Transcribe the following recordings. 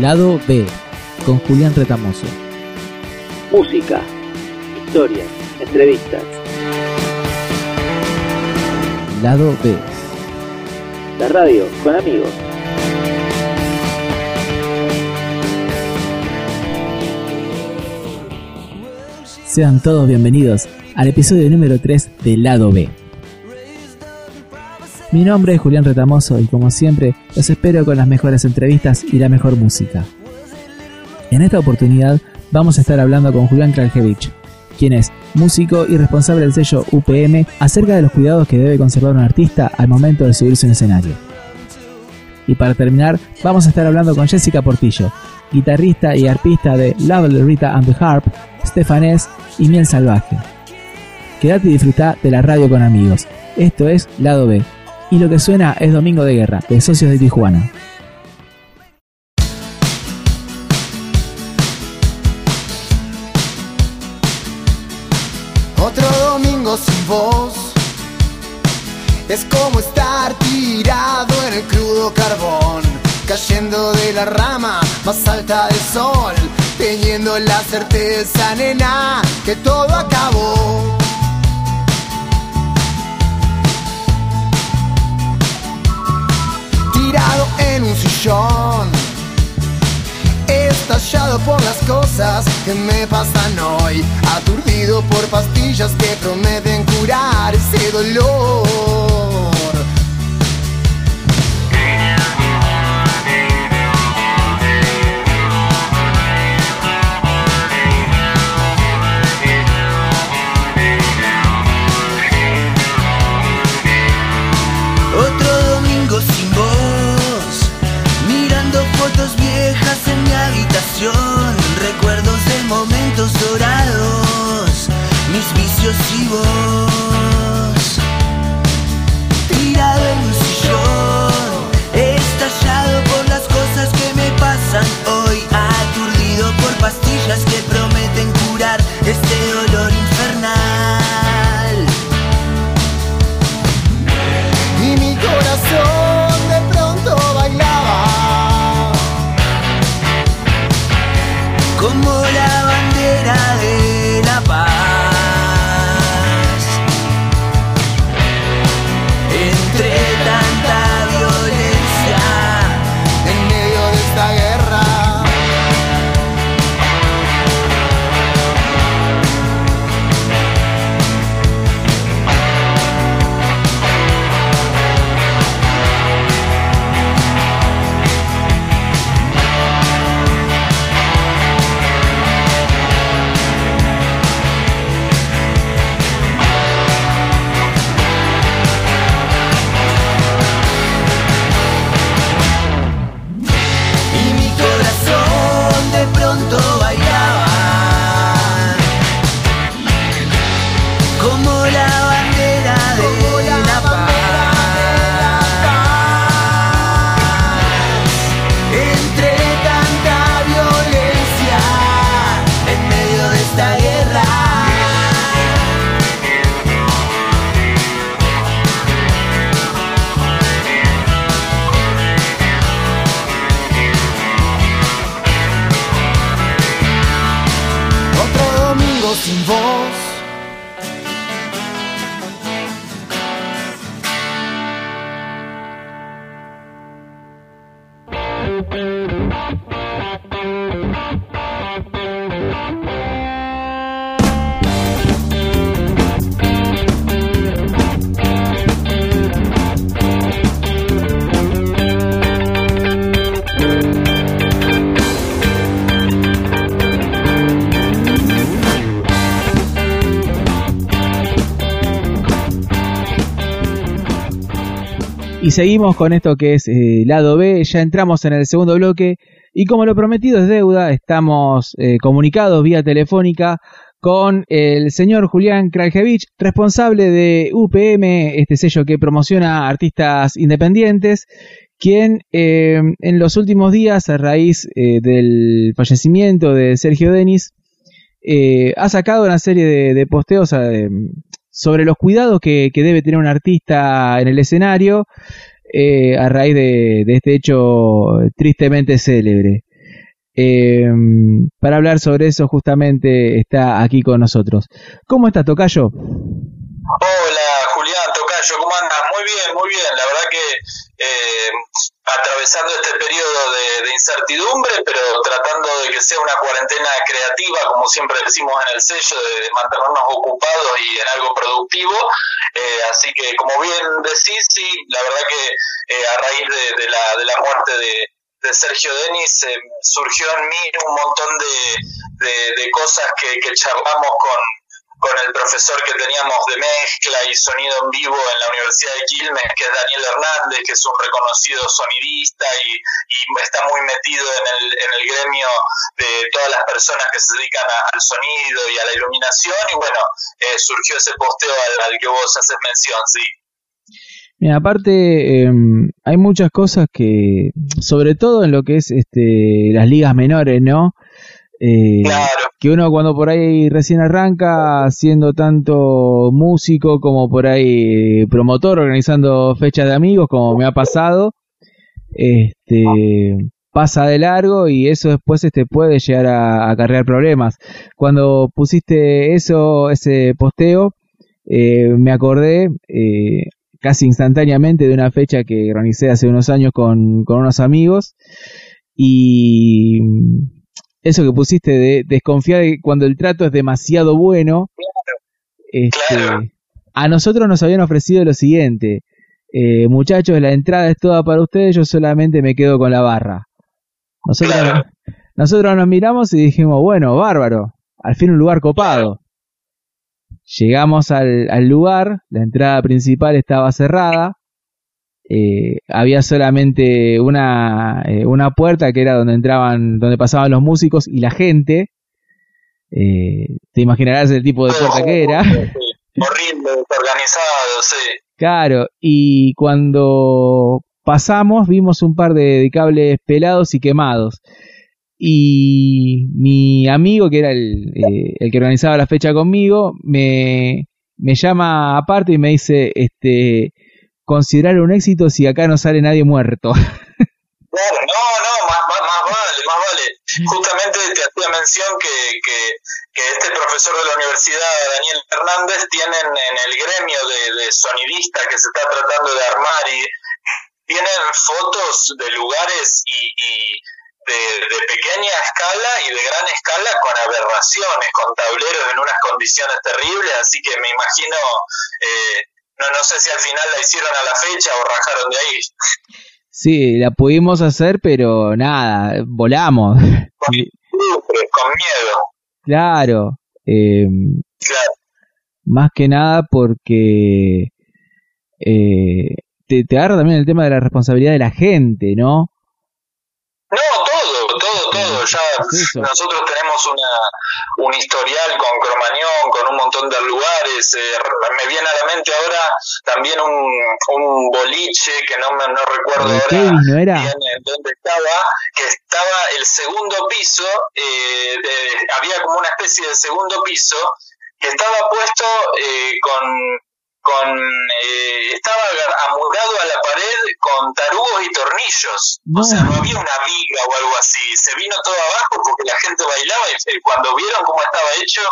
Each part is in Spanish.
Lado B, con Julián Retamoso. Música, historias, entrevistas. Lado B. La radio con amigos. Sean todos bienvenidos al episodio número 3 de Lado B. Mi nombre es Julián Retamoso y como siempre los espero con las mejores entrevistas y la mejor música. En esta oportunidad vamos a estar hablando con Julián Kraljevich, quien es músico y responsable del sello UPM acerca de los cuidados que debe conservar un artista al momento de subirse a un escenario. Y para terminar, vamos a estar hablando con Jessica Portillo, guitarrista y arpista de Lovely Rita and the Harp, Stefanés y Miel Salvaje. Quédate y disfruta de la radio con amigos. Esto es Lado B, y lo que suena es Domingo de Guerra, de Socios de Tijuana. Otro domingo sin voz es como estar tirado en el crudo carbón, cayendo de la rama más alta del sol, teniendo la certeza, nena, que todo acabó. Por las cosas que me pasan hoy, aturdido por pastillas que prometen curar ese dolor. Recuerdos de momentos dorados, mis vicios y vos. Tirado en un sillón, estallado por las cosas que me pasan hoy, aturdido por pastillas que Y seguimos con esto que es eh, lado B, ya entramos en el segundo bloque. Y como lo prometido es deuda, estamos eh, comunicados vía telefónica con el señor Julián Kraljevich, responsable de UPM, este sello que promociona artistas independientes, quien eh, en los últimos días, a raíz eh, del fallecimiento de Sergio Denis, ha sacado una serie de, de posteos sobre los cuidados que, que debe tener un artista en el escenario eh, a raíz de, este hecho tristemente célebre. Eh, para hablar sobre eso justamente está aquí con nosotros. ¿Cómo estás, Tocayo? Hola, Tocayo, ¿cómo andas? Muy bien, muy bien. La verdad que eh, atravesando este periodo de, incertidumbre, pero tratando de que sea una cuarentena creativa, como siempre decimos en el sello, de, mantenernos ocupados y en algo productivo. Eh, así que, como bien decís, sí, la verdad que eh, a raíz de, la, de la muerte de, de Sergio Denis eh, surgió en mí un montón de, de, cosas que, que, charlamos con, con el profesor que teníamos de mezcla y sonido en vivo en la Universidad de Quilmes, que es Daniel Hernández, que es un reconocido sonidista y, y está muy metido en el, en el gremio de todas las personas que se dedican al sonido y a la iluminación. Y bueno, eh, surgió ese posteo al, que vos haces mención, sí. Mira, aparte em, hay muchas cosas que, sobre todo en lo que es este, las ligas menores, ¿no? Eh, claro. Que uno cuando por ahí recién arranca, siendo tanto músico como por ahí promotor, organizando fechas de amigos, como me ha pasado, este, pasa de largo y eso después este, puede llegar a, acarrear problemas. Cuando pusiste eso, ese posteo, eh, me acordé, eh, casi instantáneamente de una fecha que organicé hace unos años con, unos amigos y eso que pusiste de desconfiar de cuando el trato es demasiado bueno, este, a nosotros nos habían ofrecido lo siguiente, eh, muchachos, la entrada es toda para ustedes, yo solamente me quedo con la barra. Nosotros, nosotros nos miramos y dijimos, bueno, bárbaro, al fin un lugar copado. Llegamos al, lugar, la entrada principal estaba cerrada, eh, había solamente una, eh, una puerta que era donde entraban, donde pasaban los músicos y la gente. Eh, te imaginarás el tipo de puerta que era. Horrible, desorganizado, sí. Claro, y cuando pasamos vimos un par de cables pelados y quemados y mi amigo, que era el, eh, el que organizaba la fecha conmigo, me, me llama aparte y me dice, este, considerar un éxito si acá no sale nadie muerto. No, no, más, más, vale, más vale. Justamente te hacía mención que, que, este profesor de la universidad, Daniel Hernández, tienen en el gremio de, de sonidistas que se está tratando de armar y tienen fotos de lugares y, y de, pequeña escala y de gran escala con aberraciones, con tableros en unas condiciones terribles, así que me imagino, eh, no, no sé si al final la hicieron a la fecha o rajaron de ahí. Sí, la pudimos hacer, pero nada, volamos. Con, miedo. Claro, em, claro. Más que nada porque eh, te, te agarra también el tema de la responsabilidad de la gente, ¿no? Ya nosotros tenemos una, un historial con Cromañón, con un montón de lugares. Eh, me viene a la mente ahora también un, un boliche que no, me, no recuerdo ahora bien dónde estaba, que estaba el segundo piso, eh, había como una especie de segundo piso que estaba puesto eh, con con eh, estaba amurado a la pared con tarugos y tornillos. O sea, no había una viga o algo así. Se vino todo abajo porque la gente bailaba y cuando vieron cómo estaba hecho,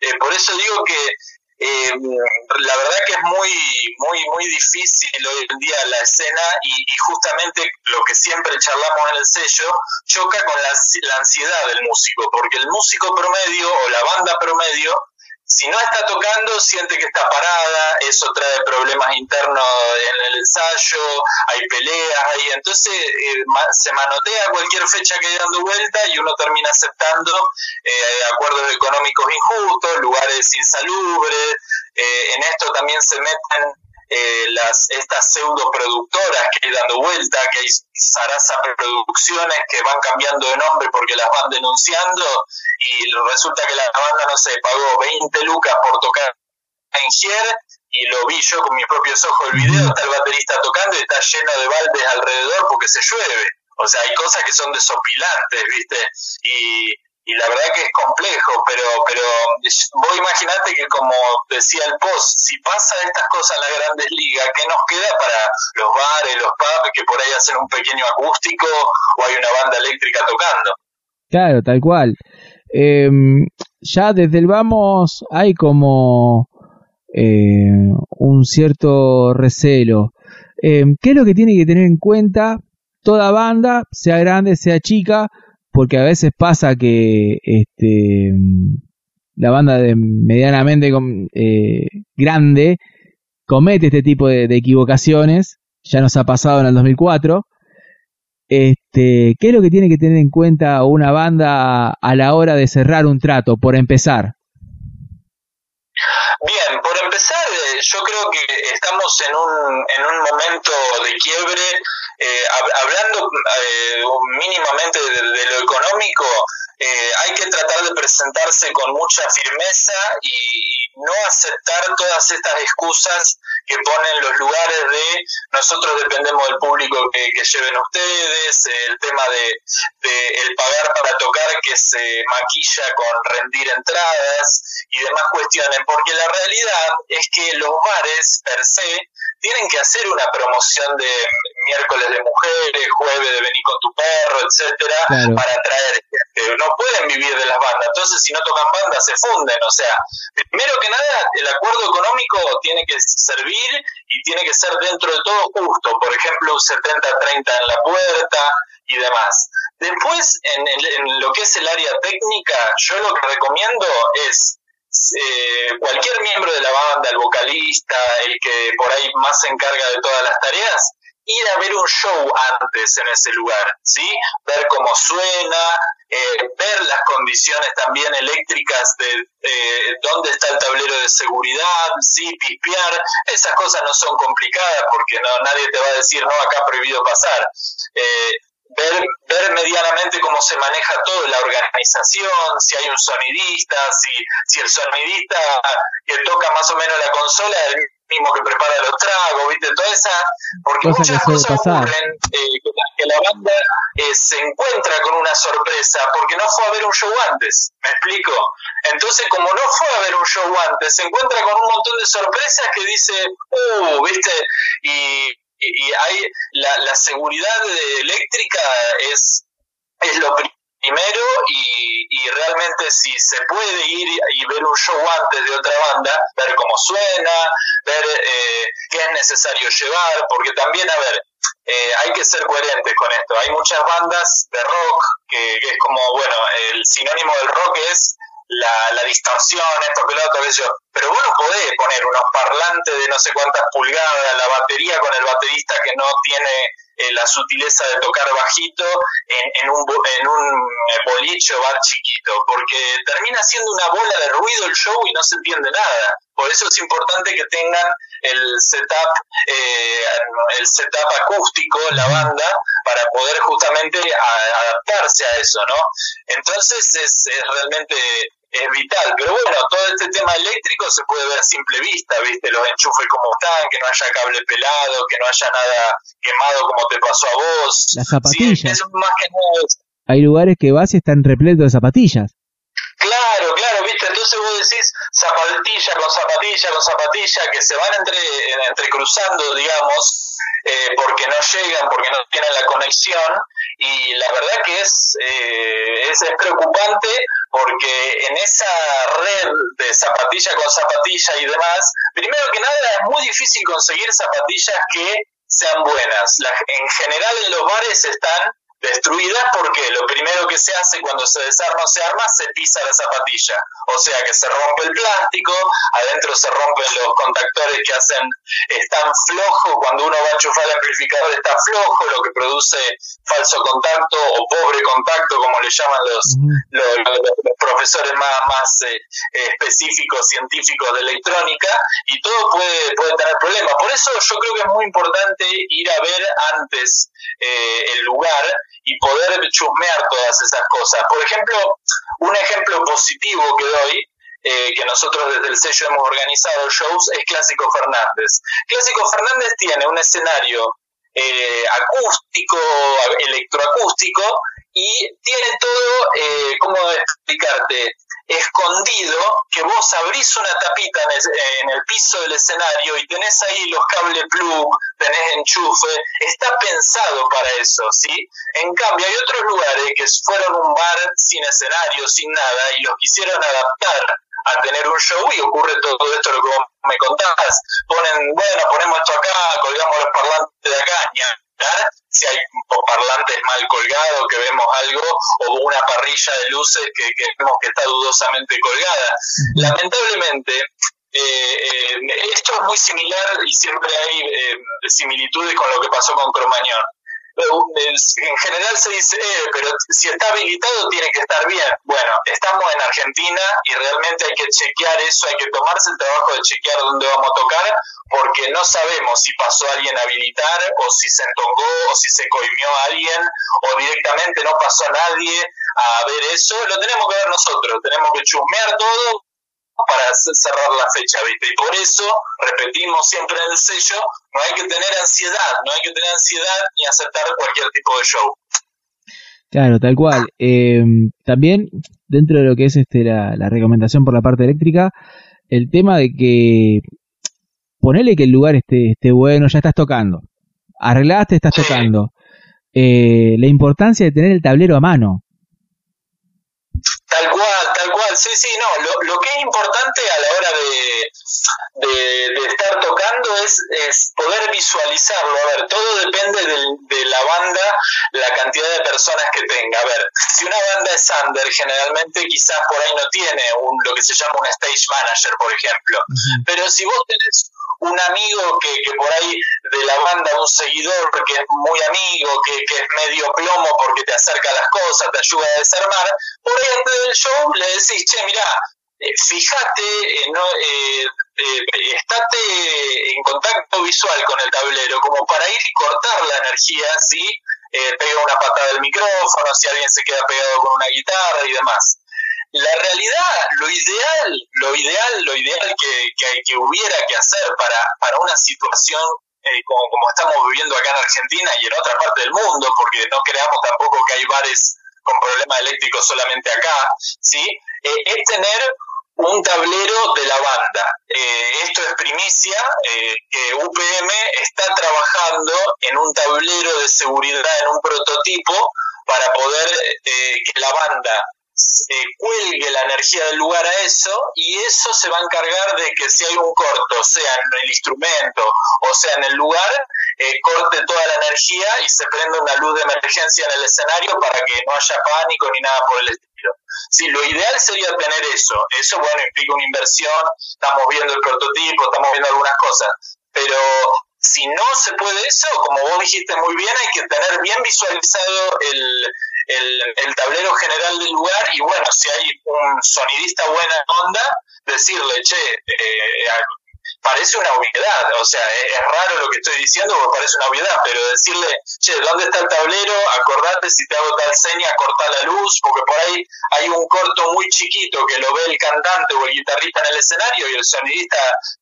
eh, por eso digo que eh, la verdad que es muy, muy, muy difícil hoy en día la escena y, justamente lo que siempre charlamos en el sello choca con la, la ansiedad del músico, porque el músico promedio o la banda promedio si no está tocando, siente que está parada, eso trae problemas internos en el ensayo, hay peleas ahí, entonces eh, se manotea cualquier fecha que hay dando vuelta y uno termina aceptando eh, acuerdos económicos injustos, lugares insalubres, eh, en esto también se meten eh, las estas pseudo productoras que hay dando vuelta, que hay Sarasa Producciones que van cambiando de nombre porque las van denunciando y resulta que la banda, no sé, pagó 20 lucas por tocar en Gier y lo vi yo con mis propios ojos el video, está el baterista tocando y está lleno de baldes alrededor porque se llueve. O sea, hay cosas que son desopilantes, ¿viste? Y, y la verdad que es complejo, pero, pero vos imaginate que como decía el post, si pasa estas cosas en las grandes ligas, ¿qué nos queda para los bares, los pubs que por ahí hacen un pequeño acústico o hay una banda eléctrica tocando? Claro, tal cual. Em, ya desde el vamos hay como eh, un cierto recelo. Em, ¿Qué es lo que tiene que tener en cuenta toda banda, sea grande, sea chica? Porque a veces pasa que este, la banda de medianamente eh, grande comete este tipo de, equivocaciones. Ya nos ha pasado en el 2004. Este, ¿Qué es lo que tiene que tener en cuenta una banda a la hora de cerrar un trato, por empezar? Bien, por empezar, eh, yo creo que estamos en un, en un momento de quiebre, eh, hablando eh, mínimamente de, lo económico, eh, hay que tratar de presentarse con mucha firmeza y no aceptar todas estas excusas que ponen los lugares de nosotros dependemos del público que, que lleven ustedes, el tema de, de, el pagar para tocar que se maquilla con rendir entradas y demás cuestiones, porque la realidad es que los bares per se tienen que hacer una promoción de miércoles de mujeres, jueves de venir con tu perro, etcétera, claro. para atraer gente. No pueden vivir de las bandas. Entonces, si no tocan bandas, se funden. O sea, primero que nada, el acuerdo económico tiene que servir y tiene que ser dentro de todo justo. Por ejemplo, un 70-30 en la puerta y demás. Después, en, el, en lo que es el área técnica, yo lo que recomiendo es eh, cualquier miembro de la banda, el vocalista, el que por ahí más se encarga de todas las tareas, ir a ver un show antes en ese lugar, ¿sí? Ver cómo suena, eh, ver las condiciones también eléctricas de eh, dónde está el tablero de seguridad, sí, pispear, esas cosas no son complicadas porque no, nadie te va a decir, no, acá prohibido pasar. Eh, ver, ver medianamente cómo se maneja todo, la organización, si hay un sonidista, si, si el sonidista que toca más o menos la consola es el mismo que prepara los tragos, ¿viste? Toda esa, porque Cosa muchas cosas pasar. ocurren eh, que la banda eh, se encuentra con una sorpresa porque no fue a ver un show antes, ¿me explico? Entonces, como no fue a ver un show antes, se encuentra con un montón de sorpresas que dice, uh, ¿viste? Y y hay la, la seguridad eléctrica es, es lo primero y, y, realmente si se puede ir y ver un show antes de otra banda, ver cómo suena, ver eh, qué es necesario llevar, porque también, a ver, eh, hay que ser coherentes con esto. Hay muchas bandas de rock que, que es como, bueno, el sinónimo del rock es la, la distorsión, esto que lo otro, yo. Pero vos no podés poner unos parlantes de no sé cuántas pulgadas, la batería con el baterista que no tiene eh, la sutileza de tocar bajito en, en, un, en un boliche o bar chiquito, porque termina siendo una bola de ruido el show y no se entiende nada. Por eso es importante que tengan el setup, eh, el setup acústico, la banda, para poder justamente a, adaptarse a eso, ¿no? Entonces es, es realmente es vital. Pero bueno, todo este tema eléctrico se puede ver a simple vista, ¿viste? Los enchufes como están, que no haya cable pelado, que no haya nada quemado como te pasó a vos. Las zapatillas. Sí, es más que nada. Hay lugares que vas y están repletos de zapatillas. Claro, claro, viste, entonces vos decís zapatilla con zapatilla con zapatilla que se van entre, entrecruzando, digamos, eh, porque no llegan, porque no tienen la conexión y la verdad que es, eh, es, es preocupante porque en esa red de zapatilla con zapatilla y demás, primero que nada es muy difícil conseguir zapatillas que sean buenas. La, en general en los bares están destruidas porque lo primero que se hace cuando se desarma o se arma, se pisa la zapatilla. O sea que se rompe el plástico, adentro se rompen los contactores que hacen, están flojos, cuando uno va a enchufar el amplificador está flojo, lo que produce falso contacto o pobre contacto, como le llaman los, los, los profesores más, más eh, específicos, científicos de electrónica, y todo puede, puede tener problemas. Por eso yo creo que es muy importante ir a ver antes eh, el lugar y poder chusmear todas esas cosas. Por ejemplo, un ejemplo positivo que doy, eh, que nosotros desde el sello hemos organizado shows, es Clásico Fernández. Clásico Fernández tiene un escenario eh, acústico, electroacústico, y tiene todo, eh, ¿cómo explicarte? Escondido que vos abrís una tapita en el, piso del escenario y tenés ahí los cables plug, tenés enchufe, está pensado para eso, ¿sí? En cambio, hay otros lugares que fueron un bar sin escenario, sin nada, y los quisieron adaptar a tener un show y ocurre todo esto lo que vos me contás. Ponen, bueno, ponemos esto acá, colgamos los parlantes de acá, si hay parlantes mal colgados, que vemos algo, o una parrilla de luces que, vemos que está dudosamente colgada. Lamentablemente, eh, eh, esto es muy similar y siempre hay eh, similitudes con lo que pasó con Cromañón en general se dice, eh, pero si está habilitado tiene que estar bien. Bueno, estamos en Argentina y realmente hay que chequear eso, hay que tomarse el trabajo de chequear dónde vamos a tocar, porque no sabemos si pasó alguien a habilitar, o si se entongó, o si se coimió a alguien, o directamente no pasó a nadie a ver eso. Lo tenemos que ver nosotros, tenemos que chusmear todo para cerrar la fecha, ¿viste? Y por eso, repetimos siempre en el sello, no hay que tener ansiedad, no hay que tener ansiedad ni aceptar cualquier tipo de show. Claro, tal cual. Eh, también, dentro de lo que es este la, recomendación por la parte eléctrica, el tema de que ponele que el lugar esté, esté bueno, ya estás tocando. Arreglaste, estás tocando. Eh, la importancia de tener el tablero a mano. Tal cual, tal cual, sí, sí, no, lo, lo que es importante a la hora de, de, estar tocando es, es, poder visualizarlo, a ver, todo depende de la banda, la cantidad de personas que tenga, a ver, si una banda es under, generalmente quizás por ahí no tiene un, lo que se llama un stage manager, por ejemplo, pero si vos tenés un amigo que, que, por ahí de la banda, un seguidor que es muy amigo, que, que, es medio plomo porque te acerca a las cosas, te ayuda a desarmar, por ahí antes del show le decís, che, mira, eh, fíjate, eh, no, eh, eh, estate en contacto visual con el tablero, como para ir y cortar la energía, ¿sí? pega una patada del micrófono, si alguien se queda pegado con una guitarra y demás la realidad, lo ideal, lo ideal, lo ideal que, que, hubiera que hacer para, para una situación eh, como, como estamos viviendo acá en Argentina y en otra parte del mundo, porque no creamos tampoco que hay bares con problemas eléctricos solamente acá, ¿sí? Eh, es tener un tablero de la banda. Eh, esto es primicia, que UPM está trabajando en un tablero de seguridad, en un prototipo, para poder que la banda eh, cuelgue la energía del lugar a eso y eso se va a encargar de que si hay un corto, sea en el instrumento o sea en el lugar, eh, corte toda la energía y se prenda una luz de emergencia en el escenario para que no haya pánico ni nada por el estilo. Sí, lo ideal sería tener eso. Eso, bueno, implica una inversión, estamos viendo el prototipo, estamos viendo algunas cosas, pero si no se puede eso, como vos dijiste muy bien, hay que tener bien visualizado el, el, tablero general del lugar y bueno, si hay un sonidista buena onda, decirle, che, eh, parece una obviedad, o sea, es, raro lo que estoy diciendo porque parece una obviedad, pero decirle, che, ¿dónde está el tablero? Acordate si te hago tal seña, corta la luz, porque por ahí hay un corto muy chiquito que lo ve el cantante o el guitarrista en el escenario y el sonidista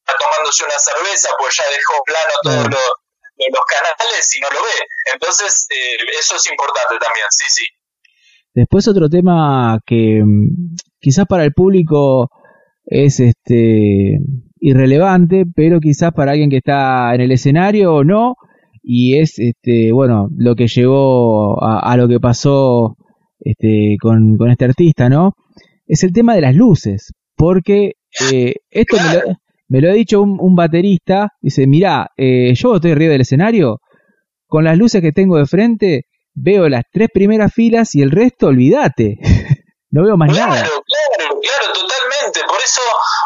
está tomándose una cerveza, pues ya dejó plano todo lo los canales y no lo ve. Entonces, eh, eso es importante también, sí, sí. Después otro tema que mm, quizás para el público es este irrelevante, pero quizás para alguien que está en el escenario o no, y es este bueno lo que llevó a, lo que pasó este con, este artista, ¿no? Es el tema de las luces, porque eh, esto me lo, me lo ha dicho un, baterista, dice, mirá, eh, yo estoy arriba del escenario, con las luces que tengo de frente, veo las tres primeras filas y el resto, olvídate. no veo más nada. Claro, claro, claro, totalmente. Por eso,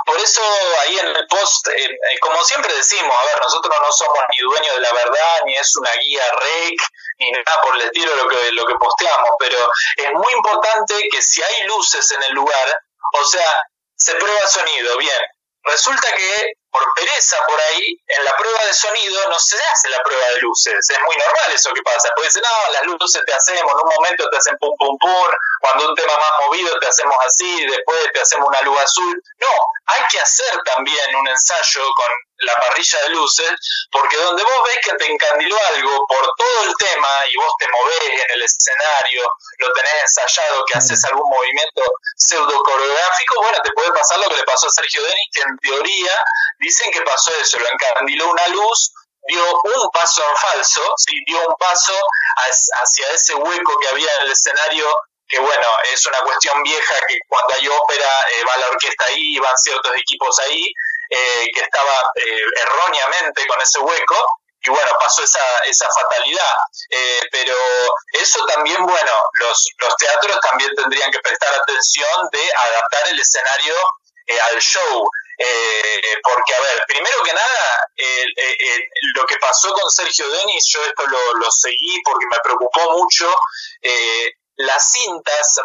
por eso ahí en el post, eh, eh, como siempre decimos, a ver, nosotros no somos ni dueños de la verdad, ni es una guía rec, ni nada por el estilo lo que, lo que posteamos, pero es muy importante que si hay luces en el lugar, o sea, se prueba sonido, bien, Resulta que por pereza por ahí, en la prueba de sonido no se hace la prueba de luces. Es muy normal eso que pasa. Puede decir, no, las luces te hacemos, en un momento te hacen pum pum pum, cuando un tema más movido te hacemos así, después te hacemos una luz azul. No, hay que hacer también un ensayo con la parrilla de luces, porque donde vos ves que te encandiló algo por todo el tema y vos te movés en el escenario, lo tenés ensayado, que haces algún movimiento pseudo coreográfico, bueno, te puede pasar lo que le pasó a Sergio Denis, que en teoría dicen que pasó eso, lo encandiló una luz, dio un paso en falso, ¿sí? dio un paso hacia ese hueco que había en el escenario que bueno, es una cuestión vieja que cuando hay ópera eh, va la orquesta ahí, van ciertos equipos ahí, eh, que estaba eh, erróneamente con ese hueco, y bueno, pasó esa, esa fatalidad. pero eso también, bueno, los, los teatros también tendrían que prestar atención de adaptar el escenario al show. porque, a ver, primero que nada, lo que pasó con Sergio Denis, yo esto lo, lo seguí porque me preocupó mucho, las cintas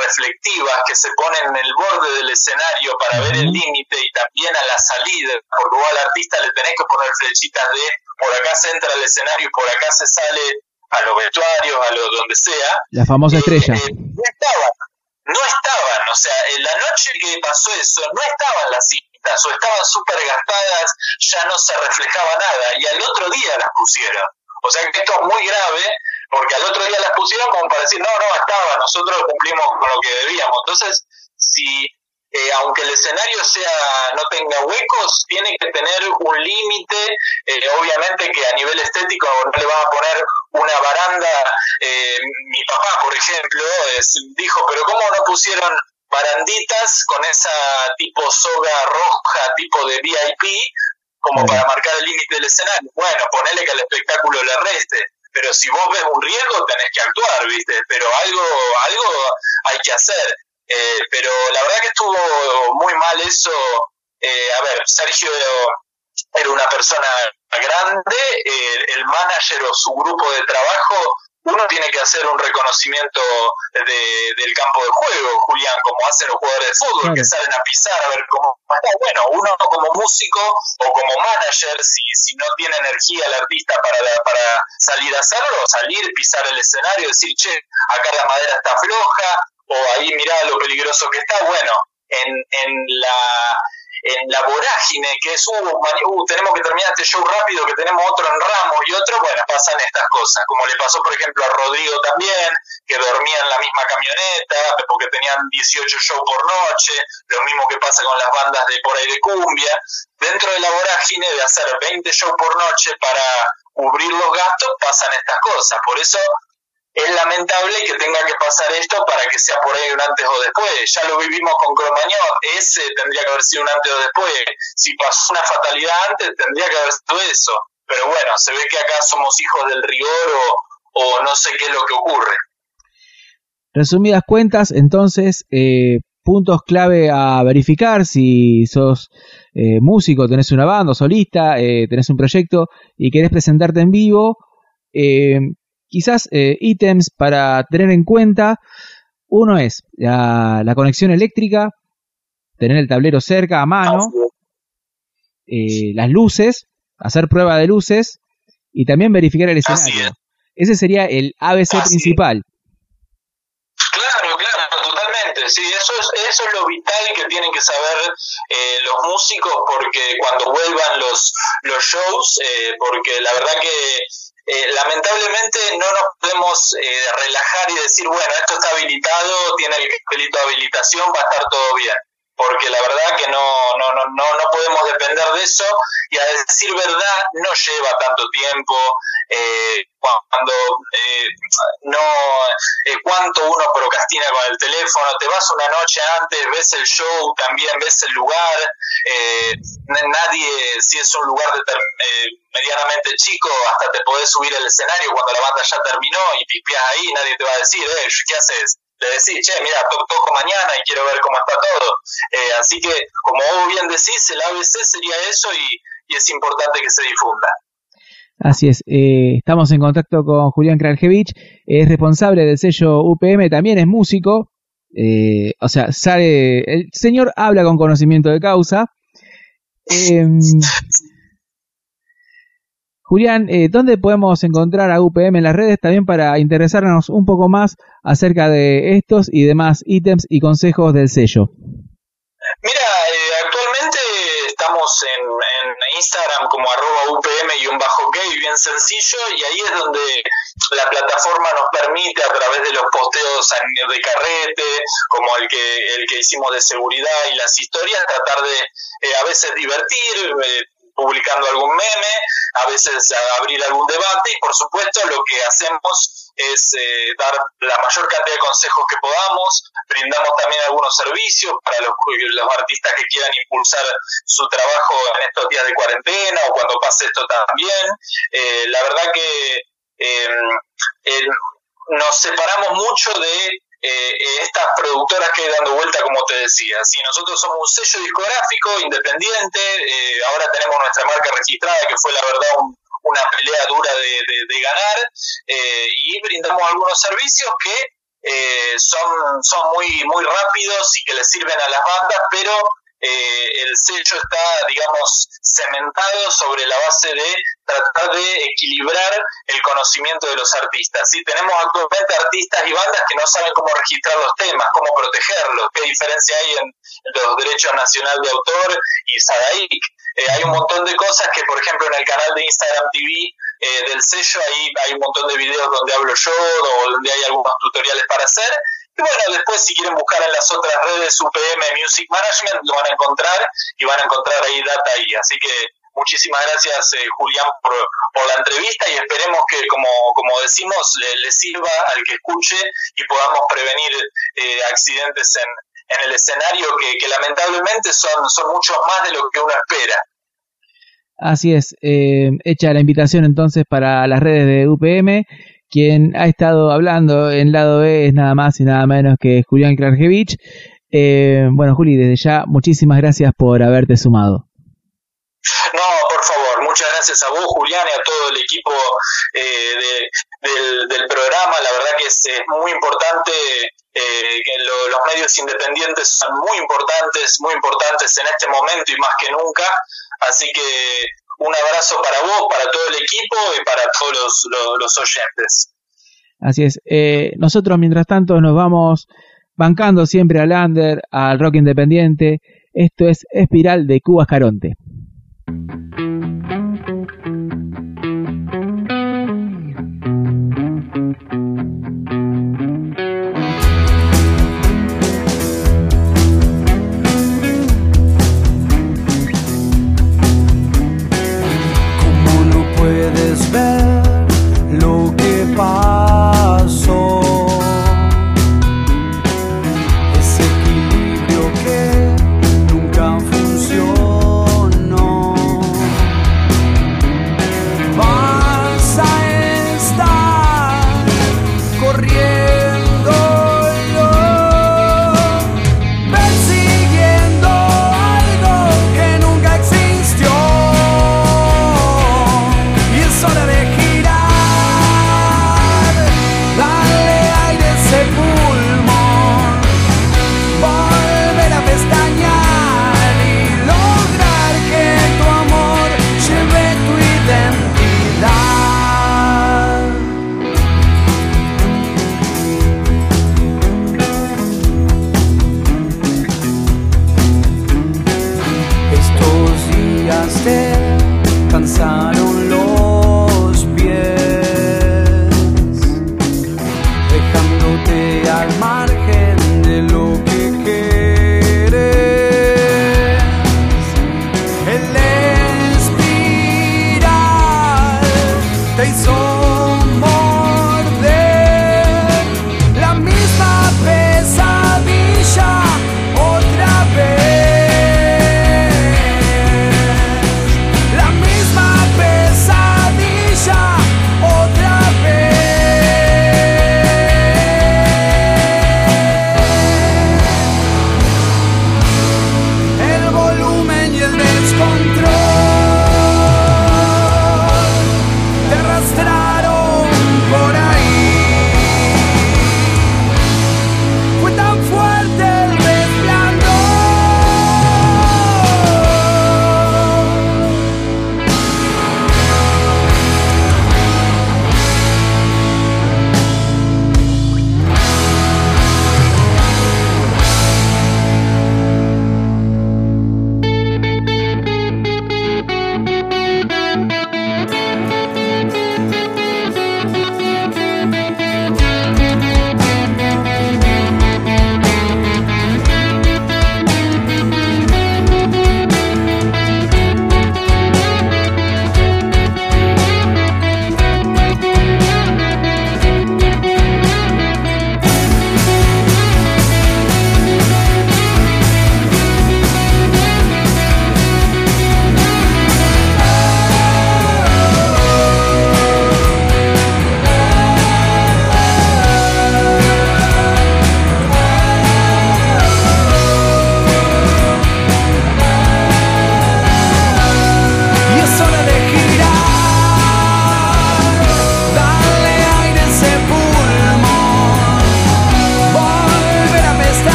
reflectivas que se ponen en el borde del escenario para ver el límite y también a la salida, porque vos al artista le tenés que poner flechitas de por acá se entra al escenario y por acá se sale a los vestuarios, a lo donde sea. La famosa eh, estrella. Eh, no estaban, no estaban, o sea, en la noche que pasó eso, no estaban las cintas o estaban súper gastadas, ya no se reflejaba nada y al otro día las pusieron. O sea que esto es muy grave porque al otro día las pusieron como para decir, no, no, estaba, nosotros cumplimos con lo que debíamos. Entonces, si eh, aunque el escenario sea no tenga huecos, tiene que tener un límite, eh, obviamente que a nivel estético no le va a poner una baranda. Eh, mi papá, por ejemplo, dijo, pero ¿cómo no pusieron baranditas con esa tipo soga roja, tipo de VIP, como para marcar el límite del escenario? Bueno, ponele que el espectáculo le reste pero si vos ves un riesgo tenés que actuar, ¿viste? Pero algo, algo hay que hacer. Eh, pero la verdad que estuvo muy mal eso. Eh, a ver, Sergio era una persona grande, eh, el manager o su grupo de trabajo uno tiene que hacer un reconocimiento de, del campo de juego, Julián, como hacen los jugadores de fútbol, que salen a pisar a ver cómo está. Bueno, uno como músico o como manager, si, si no tiene energía el artista para, para salir a hacerlo, salir, pisar el escenario, decir, che, acá la madera está floja, o ahí mirá lo peligroso que está. Bueno, en, en la en la vorágine que es, uh, uh, tenemos que terminar este show rápido, que tenemos otro en ramo y otro, bueno, pasan estas cosas, como le pasó, por ejemplo, a Rodrigo también, que dormía en la misma camioneta, porque tenían 18 shows por noche, lo mismo que pasa con las bandas de por ahí de cumbia, dentro de la vorágine de hacer 20 shows por noche para cubrir los gastos, pasan estas cosas, por eso es lamentable que tenga que pasar esto para que sea por ahí un antes o después. Ya lo vivimos con Cromañón, ese tendría que haber sido un antes o después. Si pasó una fatalidad antes, tendría que haber sido eso. Pero bueno, se ve que acá somos hijos del rigor o, no sé qué es lo que ocurre. Resumidas cuentas, entonces, eh, puntos clave a verificar si sos eh, músico, tenés una banda, solista, eh, tenés un proyecto y querés presentarte en vivo. Eh, quizás eh, ítems para tener en cuenta. Uno es la, conexión eléctrica, tener el tablero cerca a mano, eh, las luces, hacer prueba de luces y también verificar el escenario. Ese sería el ABC principal. Claro, claro, totalmente. Sí, eso es, eso es lo vital que tienen que saber eh, los músicos porque cuando vuelvan los, los shows, porque la verdad que eh, lamentablemente no nos podemos eh, relajar y decir, bueno, esto está habilitado, tiene el delito de habilitación, va a estar todo bien. Porque la verdad que no, no, no, no, podemos depender de eso y a decir verdad no lleva tanto tiempo. Eh, cuando eh, no eh, cuánto uno procrastina con el teléfono, te vas una noche antes, ves el show, también ves el lugar, eh, nadie, si es un lugar de medianamente chico, hasta te podés subir al escenario cuando la banda ya terminó y pipias ahí, nadie te va a decir, eh, ¿qué haces? Le decís, che, mira, toco mañana y quiero ver cómo está todo. así que, como vos bien decís, el ABC sería eso y, y es importante que se difunda. Así es, eh, estamos en contacto con Julián Kraljevich, es responsable del sello UPM, también es músico, eh, o sea, sale, el señor habla con conocimiento de causa. Julián, eh, ¿dónde podemos encontrar a UPM en las redes también para interesarnos un poco más acerca de estos y demás ítems y consejos del sello? Mira, actualmente estamos en, Instagram como arroba upm-gay, bien sencillo, y ahí es donde la plataforma nos permite a través de los posteos de carrete, como el que, el que hicimos de seguridad y las historias, tratar de eh, a veces divertir, eh, publicando algún meme, a veces abrir algún debate y por supuesto lo que hacemos es eh, dar la mayor cantidad de consejos que podamos, brindamos también algunos servicios para los, artistas que quieran impulsar su trabajo en estos días de cuarentena o cuando pase esto también. Eh, la verdad que eh, nos separamos mucho de eh, estas productoras que dando vuelta, como te decía. Si nosotros somos un sello discográfico independiente, eh, ahora tenemos nuestra marca registrada, que fue la verdad una pelea dura de, ganar, eh, y brindamos algunos servicios que son, son muy, muy rápidos y que le sirven a las bandas, pero eh, el sello está, digamos, cementado sobre la base de tratar de equilibrar el conocimiento de los artistas. ¿sí? Tenemos actualmente artistas y bandas que no saben cómo registrar los temas, cómo protegerlos, qué diferencia hay en los derechos nacional de autor y SADAIC. Eh, hay un montón de cosas que, por ejemplo, en el canal de Instagram TV eh, del sello hay un montón de videos donde hablo yo o donde hay algunos tutoriales para hacer y bueno, después si quieren buscar en las otras redes UPM Music Management, lo van a encontrar y van a encontrar ahí data ahí. Así que muchísimas gracias eh, Julián por, por, la entrevista y esperemos que, como, como decimos, le, sirva al que escuche y podamos prevenir eh, accidentes en, en el escenario que, lamentablemente son, son muchos más de lo que uno espera. Así es, eh, hecha la invitación entonces para las redes de UPM quien ha estado hablando en lado B es nada más y nada menos que Julián Klarjevich. Eh, bueno, Juli, desde ya, muchísimas gracias por haberte sumado. No, por favor, muchas gracias a vos, Julián, y a todo el equipo eh, del, programa. La verdad que es, muy importante, eh, que los medios independientes son muy importantes, muy importantes en este momento y más que nunca. Así que un abrazo para vos, para todo el equipo y para todos los, oyentes. Así es. Eh, nosotros, mientras tanto, nos vamos bancando siempre al under, al rock independiente. Esto es Espiral de Cuba Caronte.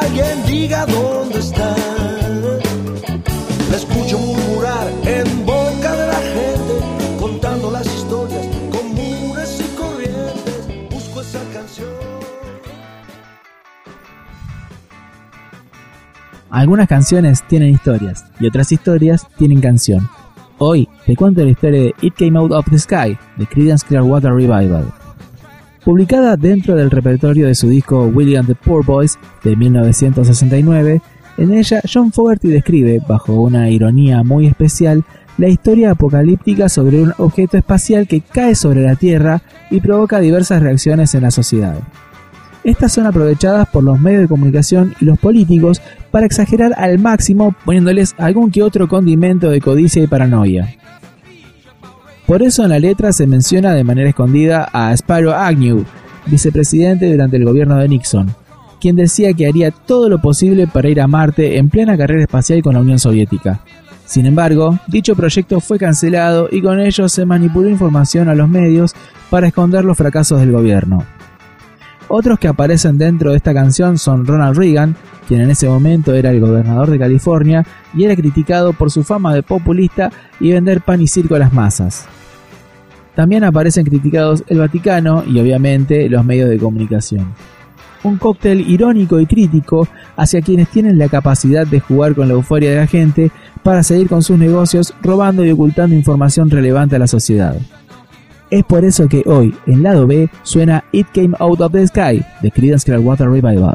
Alguien diga dónde está. La escucho murmurar en boca de la gente, contando las historias comunes y corrientes. Busco esa canción. Algunas canciones tienen historias y otras historias tienen canción. Hoy te cuento la historia de It Came Out of the Sky de Creedence Clearwater Revival. Publicada dentro del repertorio de su disco William the Poor Boys de 1969, en ella John Fogerty describe, bajo una ironía muy especial, la historia apocalíptica sobre un objeto espacial que cae sobre la Tierra y provoca diversas reacciones en la sociedad. Estas son aprovechadas por los medios de comunicación y los políticos para exagerar al máximo poniéndoles algún que otro condimento de codicia y paranoia. Por eso en la letra se menciona de manera escondida a Spiro Agnew, vicepresidente durante el gobierno de Nixon, quien decía que haría todo lo posible para ir a Marte en plena carrera espacial con la Unión Soviética. Sin embargo, dicho proyecto fue cancelado y con ello se manipuló información a los medios para esconder los fracasos del gobierno. Otros que aparecen dentro de esta canción son Ronald Reagan, quien en ese momento era el gobernador de California y era criticado por su fama de populista y vender pan y circo a las masas. También aparecen criticados el Vaticano y obviamente los medios de comunicación. Un cóctel irónico y crítico hacia quienes tienen la capacidad de jugar con la euforia de la gente para seguir con sus negocios robando y ocultando información relevante a la sociedad. Es por eso que hoy, en lado B, suena It Came Out of the Sky de Creedence Clearwater Revival.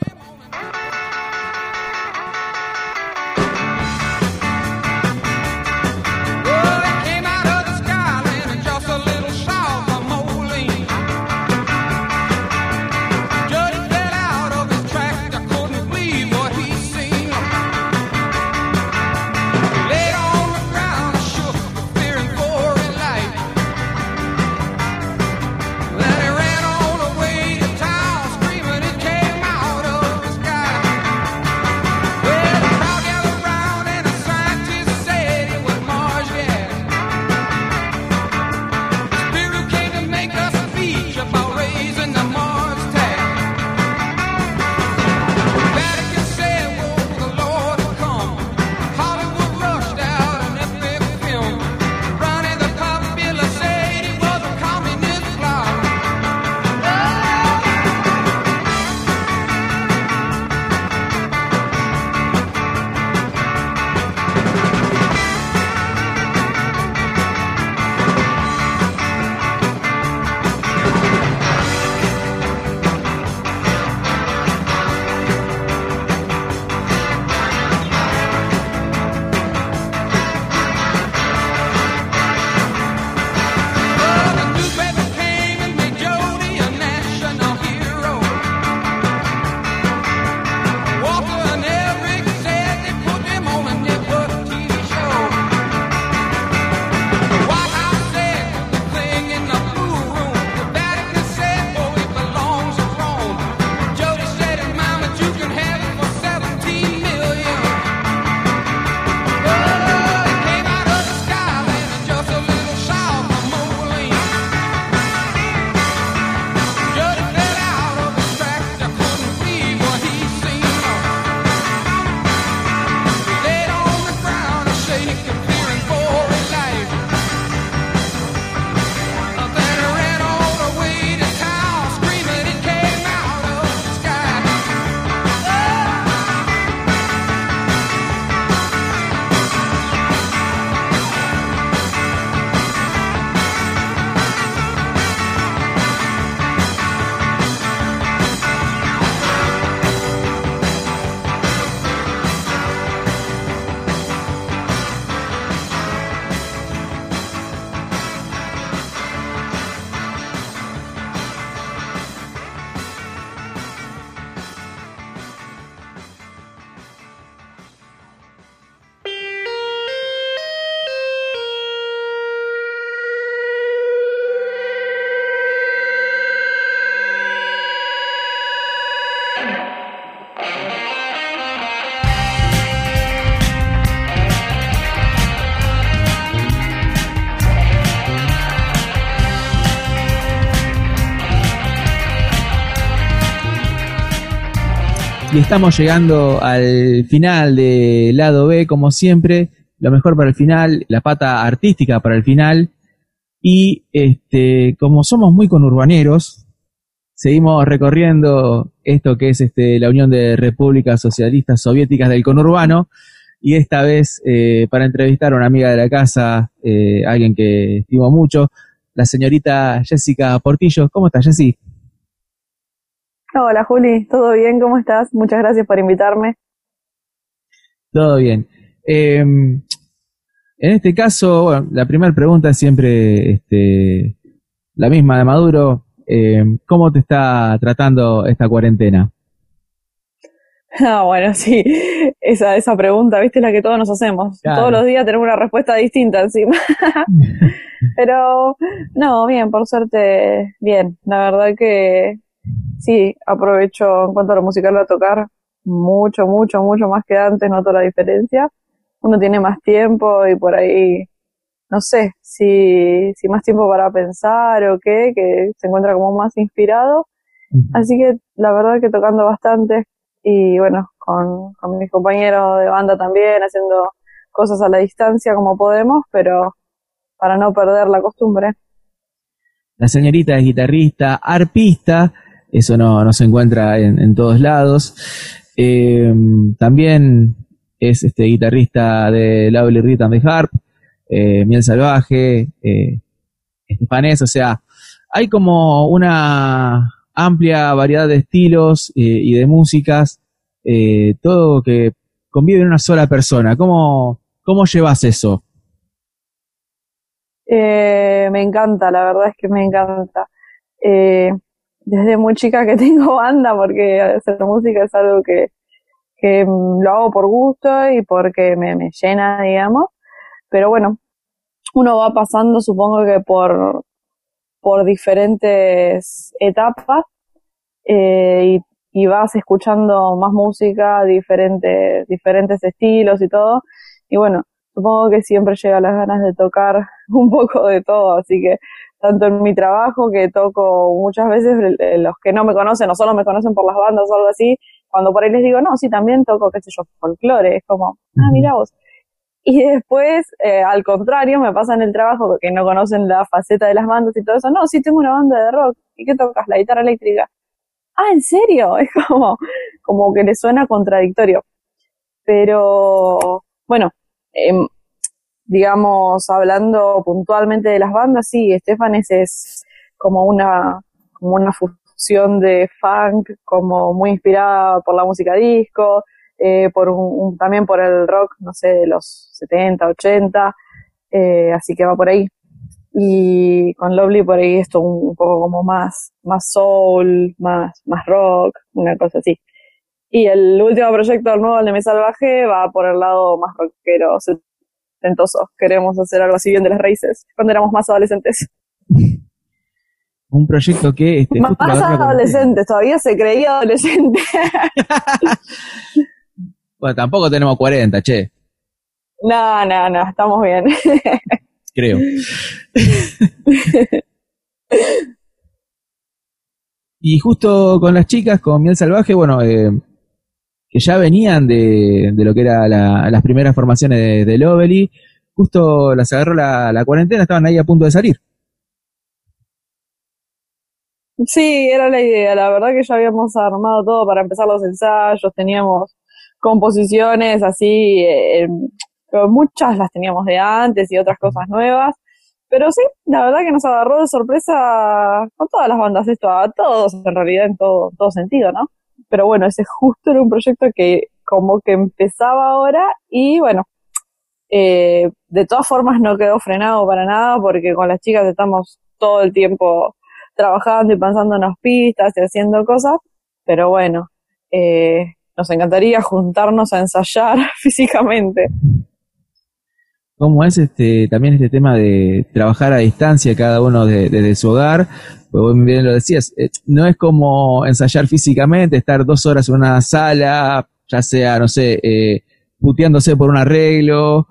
Y estamos llegando al final de lado B, como siempre. Lo mejor para el final, la pata artística para el final. Y este, como somos muy conurbaneros, seguimos recorriendo esto que es este, la Unión de Repúblicas Socialistas Soviéticas del Conurbano. Y esta vez, eh, para entrevistar a una amiga de la casa, eh, alguien que estimo mucho, la señorita Jessica Portillo. ¿Cómo estás, Jessy? Hola Juli, ¿todo bien? ¿Cómo estás? Muchas gracias por invitarme. Todo bien. Eh, en este caso, bueno, la primera pregunta es siempre este, la misma de Maduro. Eh, ¿Cómo te está tratando esta cuarentena? Ah, bueno, sí, esa, esa pregunta, viste, es la que todos nos hacemos. Claro. Todos los días tenemos una respuesta distinta encima. Pero, no, bien, por suerte, bien. La verdad que sí, aprovecho en cuanto a lo musical a tocar mucho, mucho, mucho más que antes, noto la diferencia. Uno tiene más tiempo y por ahí, no sé, si, si más tiempo para pensar o qué, que se encuentra como más inspirado. Así que la verdad que tocando bastante y bueno, con, con mis compañeros de banda también, haciendo cosas a la distancia como podemos, pero para no perder la costumbre. La señorita es guitarrista, arpista, eso no, no se encuentra en, en todos lados. Eh, también es este guitarrista de Lovely Rhythm the Harp, eh, Miel Salvaje, eh, Estefanés, o sea, hay como una amplia variedad de estilos eh, y de músicas, eh, todo que convive en una sola persona. ¿Cómo, cómo llevas eso? Me encanta, la verdad es que me encanta. Desde muy chica que tengo banda, porque hacer música es algo que, que lo hago por gusto y porque me, me llena, digamos. Pero bueno, uno va pasando, supongo que por, por diferentes etapas eh, y, y vas escuchando más música, diferentes, diferentes estilos y todo. Y bueno, supongo que siempre llega las ganas de tocar un poco de todo, así que tanto en mi trabajo que toco muchas veces, eh, los que no me conocen o solo me conocen por las bandas o algo así, cuando por ahí les digo, no, sí, también toco, qué sé yo, folclore, es como, ah, mira vos. Y después, eh, al contrario, me pasa en el trabajo que no conocen la faceta de las bandas y todo eso, no, sí tengo una banda de rock, ¿y qué tocas? La guitarra eléctrica. Ah, ¿en serio? Es como, como que le suena contradictorio. Pero, bueno, em, digamos, hablando puntualmente de las bandas, sí, Estefanes es como una, como una fusión de funk, como muy inspirada por la música disco, eh, por un, también por el rock, no sé, de los 70, 80, eh, así que va por ahí. Y con Lovely por ahí esto un, un poco como más, más soul, más, más rock, una cosa así. Y el último proyecto, el nuevo, el de Me Salvaje, va por el lado más rockero, setentoso. Queremos hacer algo así bien de las raíces, cuando éramos más adolescentes. Un proyecto que este, Más adolescentes, todavía se creía adolescente. Bueno, tampoco tenemos 40, che, no, no, no, estamos bien. creo. y justo con las chicas, con Miel Salvaje, bueno, eh, que ya venían de, de lo que era la- las primeras formaciones de, de Lovely, justo las agarró la, la cuarentena, estaban ahí a punto de salir. Sí, era la idea. La verdad que ya habíamos armado todo para empezar los ensayos, teníamos composiciones así, eh, muchas las teníamos de antes y otras cosas nuevas. Pero sí, la verdad que nos agarró de sorpresa con todas las bandas, esto a todos en realidad, en todo, todo sentido, ¿no? Pero bueno, ese justo era un proyecto que como que empezaba ahora y bueno, eh, de todas formas no quedó frenado para nada porque con las chicas estamos todo el tiempo trabajando y pensando en las pistas y haciendo cosas, pero bueno, eh, nos encantaría juntarnos a ensayar físicamente. ¿Cómo es este también este tema de trabajar a distancia cada uno de- desde su hogar? Pues bien lo decías, eh, no es como ensayar físicamente, estar dos horas en una sala, ya sea, no sé, eh, puteándose por un arreglo,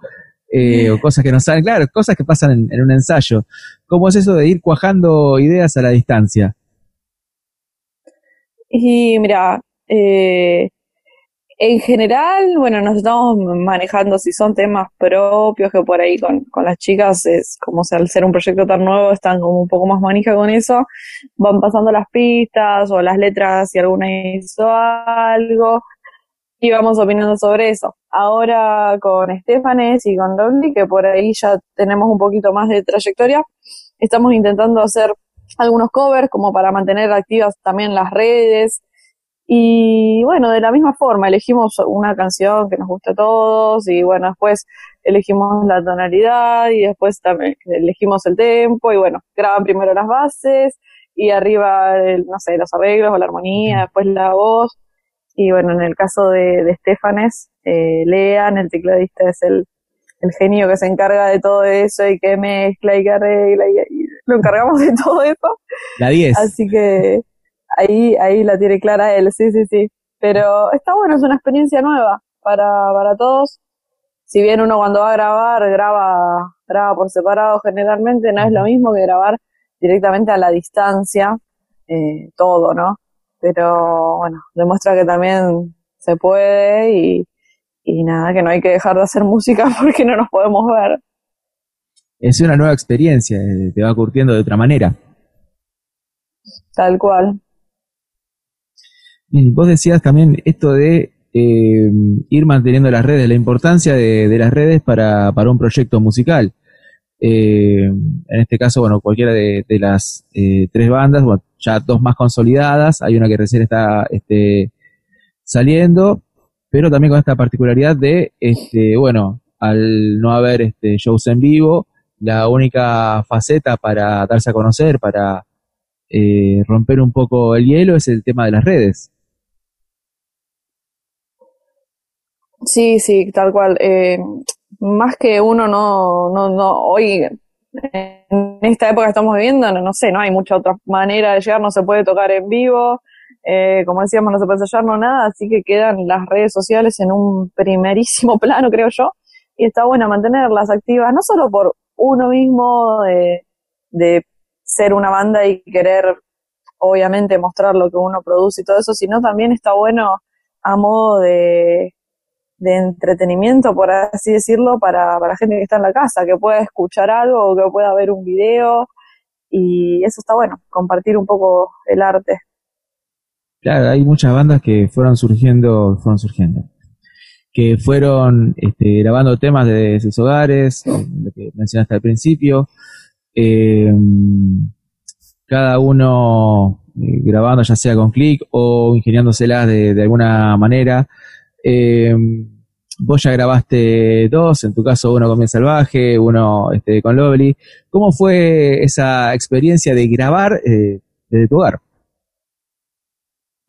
eh, o cosas que no saben, claro, cosas que pasan en, en un ensayo. ¿Cómo es eso de ir cuajando ideas a la distancia? Y mira, eh, En general, bueno, nos estamos manejando si son temas propios que por ahí con, con las chicas es como si al ser un proyecto tan nuevo están como un poco más manija con eso, van pasando las pistas o las letras si alguna hizo algo y vamos opinando sobre eso. Ahora con Estefanes y con Lovely, que por ahí ya tenemos un poquito más de trayectoria, estamos intentando hacer algunos covers como para mantener activas también las redes, y bueno, de la misma forma, elegimos una canción que nos guste a todos y bueno, después elegimos la tonalidad y después también elegimos el tempo y bueno, graban primero las bases y arriba, el, no sé, los arreglos o la armonía, después la voz. Y bueno, en el caso de, de Estefanes, eh, Lean, el tecladista es el, el genio que se encarga de todo eso y que mezcla y que arregla y, y lo encargamos de todo eso. La 10. Así que ahí, ahí la tiene clara él, sí, sí, sí. Pero está bueno, es una experiencia nueva para, para todos. Si bien uno cuando va a grabar, graba, graba por separado generalmente, no es lo mismo que grabar directamente a la distancia, eh, todo, ¿no? Pero bueno, demuestra que también se puede y, y nada, que no hay que dejar de hacer música porque no nos podemos ver. Es una nueva experiencia, eh, te va curtiendo de otra manera. Tal cual. Vos decías también esto de eh, ir manteniendo las redes, la importancia de, las redes para, un proyecto musical. Eh, en este caso, bueno, cualquiera de, de las eh, tres bandas, bueno, ya dos más consolidadas, hay una que recién está este, saliendo, pero también con esta particularidad de, este, bueno, al no haber este, shows en vivo, la única faceta para darse a conocer, para eh, romper un poco el hielo, es el tema de las redes. Sí, sí, tal cual. Eh, más que uno no, no, no, hoy, en esta época estamos viviendo, no, no sé, no hay mucha otra manera de llegar, no se puede tocar en vivo, eh, como decíamos, no se puede ensayar, no nada, así que quedan las redes sociales en un primerísimo plano, creo yo, y está bueno mantenerlas activas, no solo por uno mismo de, de ser una banda y querer, obviamente, mostrar lo que uno produce y todo eso, sino también está bueno a modo de, de entretenimiento, por así decirlo, para, para gente que está en la casa, que pueda escuchar algo o que pueda ver un video. Y eso está bueno, compartir un poco el arte. Claro, hay muchas bandas que fueron surgiendo, fueron surgiendo, que fueron este, grabando temas de sus hogares, lo que mencionaste al principio, eh, cada uno eh, grabando ya sea con clic o ingeniándoselas de alguna manera. Eh, vos ya grabaste dos, en tu caso uno con Bien Salvaje, uno este, con Lovely. ¿Cómo fue esa experiencia de grabar eh, desde tu hogar?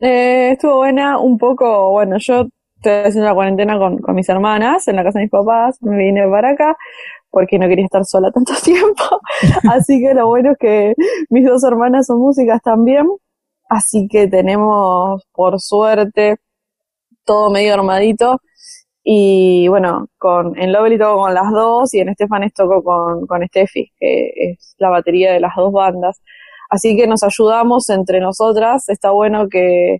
Eh, estuvo buena un poco, bueno, yo estoy haciendo la cuarentena con, con mis hermanas en la casa de mis papás, me vine para acá porque no quería estar sola tanto tiempo. así que lo bueno es que mis dos hermanas son músicas también, así que tenemos, por suerte, todo medio armadito. Y bueno, con, en Lovely toco con las dos y en Estefanes toco con, con Steffi, que es la batería de las dos bandas. Así que nos ayudamos entre nosotras. Está bueno que,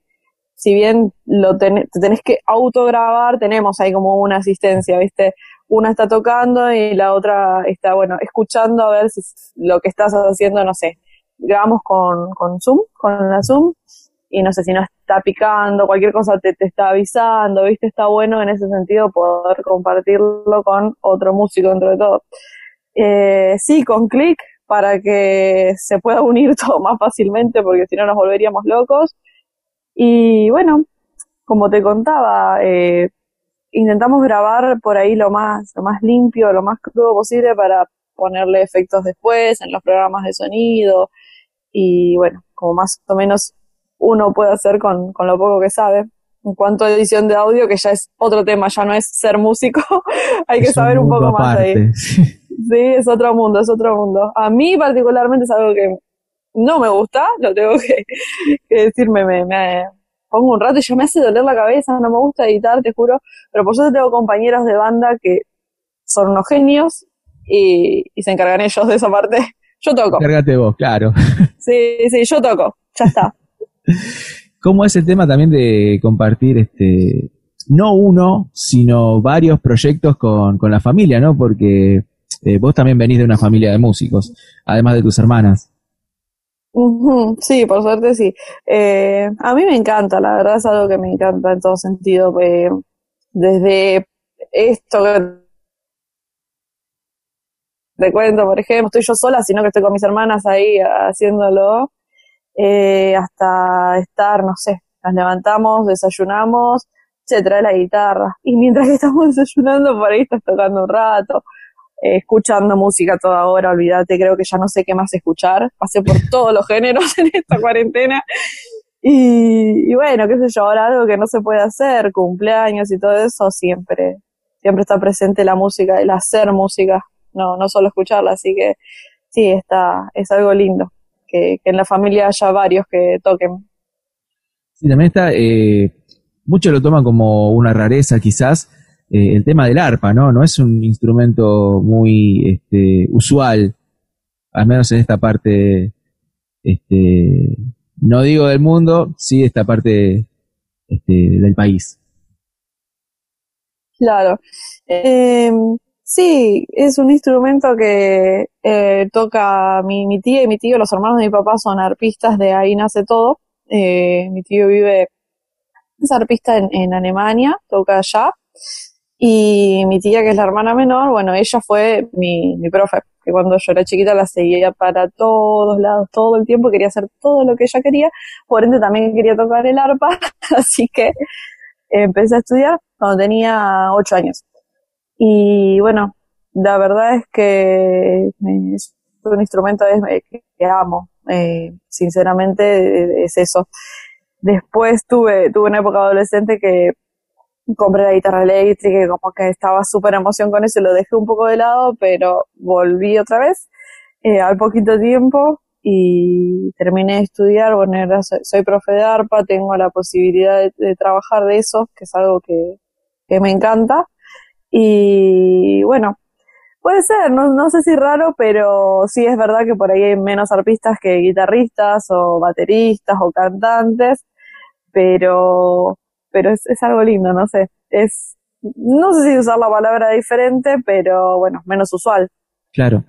si bien lo ten, te tenés que autograbar, tenemos ahí como una asistencia, ¿viste? Una está tocando y la otra está, bueno, escuchando a ver si lo que estás haciendo, no sé. Grabamos con, con Zoom, con la Zoom, y no sé si no está picando, cualquier cosa te, te está avisando, ¿viste? Está bueno en ese sentido poder compartirlo con otro músico dentro de todo. Eh, sí, con clic, para que se pueda unir todo más fácilmente, porque si no nos volveríamos locos. Y bueno, como te contaba, eh, intentamos grabar por ahí lo más, lo más limpio, lo más crudo posible para ponerle efectos después en los programas de sonido. Y bueno, como más o menos uno puede hacer con, con lo poco que sabe. En cuanto a edición de audio, que ya es otro tema, ya no es ser músico, hay que Es saber un, poco más ahí. Sí, es otro mundo, es otro mundo. A mí particularmente es algo que no me gusta, lo tengo que, que decirme, me, me pongo un rato y ya me hace doler la cabeza, no me gusta editar, te juro, pero por suerte tengo compañeros de banda que son unos genios y, y se encargan ellos de esa parte. Yo toco, Cárgate vos, claro. sí, sí, yo toco, ya está. ¿Cómo es el tema también de compartir este no uno, sino varios proyectos con, con la familia, ¿no? Porque eh, vos también venís de una familia de músicos, además de tus hermanas. Sí, por suerte sí. Eh, a mí me encanta, la verdad es algo que me encanta en todo sentido. eh, desde esto que te cuento, por ejemplo, estoy yo sola, sino que estoy con mis hermanas ahí haciéndolo, eh, hasta estar, no sé, nos levantamos, desayunamos, se trae la guitarra, y mientras que estamos desayunando, por ahí estás tocando un rato, eh, escuchando música toda hora, olvídate, creo que ya no sé qué más escuchar, pasé por todos los géneros en esta cuarentena, y, y bueno, qué sé yo, ahora algo que no se puede hacer, cumpleaños y todo eso, siempre, siempre está presente la música, el hacer música, no, no solo escucharla, así que sí, está, es algo lindo, que, que en la familia haya varios que toquen. Sí, también está, eh, muchos lo toman como una rareza quizás, eh, el tema del arpa, ¿no? No es un instrumento muy este, usual, al menos en esta parte, este, no digo del mundo, sí esta parte este, del país. Claro. Eh, sí, es un instrumento que eh, toca mi, mi tía y mi tío, los hermanos de mi papá son arpistas, de ahí nace todo. Eh, mi tío vive, es arpista en, en Alemania, toca allá. Y mi tía, que es la hermana menor, bueno, ella fue mi, mi profe, que cuando yo era chiquita la seguía para todos lados, todo el tiempo, quería hacer todo lo que ella quería, por ende también quería tocar el arpa, así que empecé a estudiar cuando tenía ocho años. Y bueno, la verdad es que es un instrumento es- que, amo, eh, sinceramente eh, es eso. Después tuve, tuve una época adolescente que compré la guitarra eléctrica y como que estaba súper emoción con eso y lo dejé un poco de lado, pero volví otra vez eh, al poquito tiempo y terminé de estudiar, bueno, ahora soy, soy profe de arpa, tengo la posibilidad de, de trabajar de eso, que es algo que, que me encanta. Y bueno, puede ser, no, no sé si raro, pero sí es verdad que por ahí hay menos arpistas que guitarristas o bateristas o cantantes, pero, pero es, es algo lindo, no sé, es, no sé si usar la palabra diferente, pero bueno, menos usual. Claro,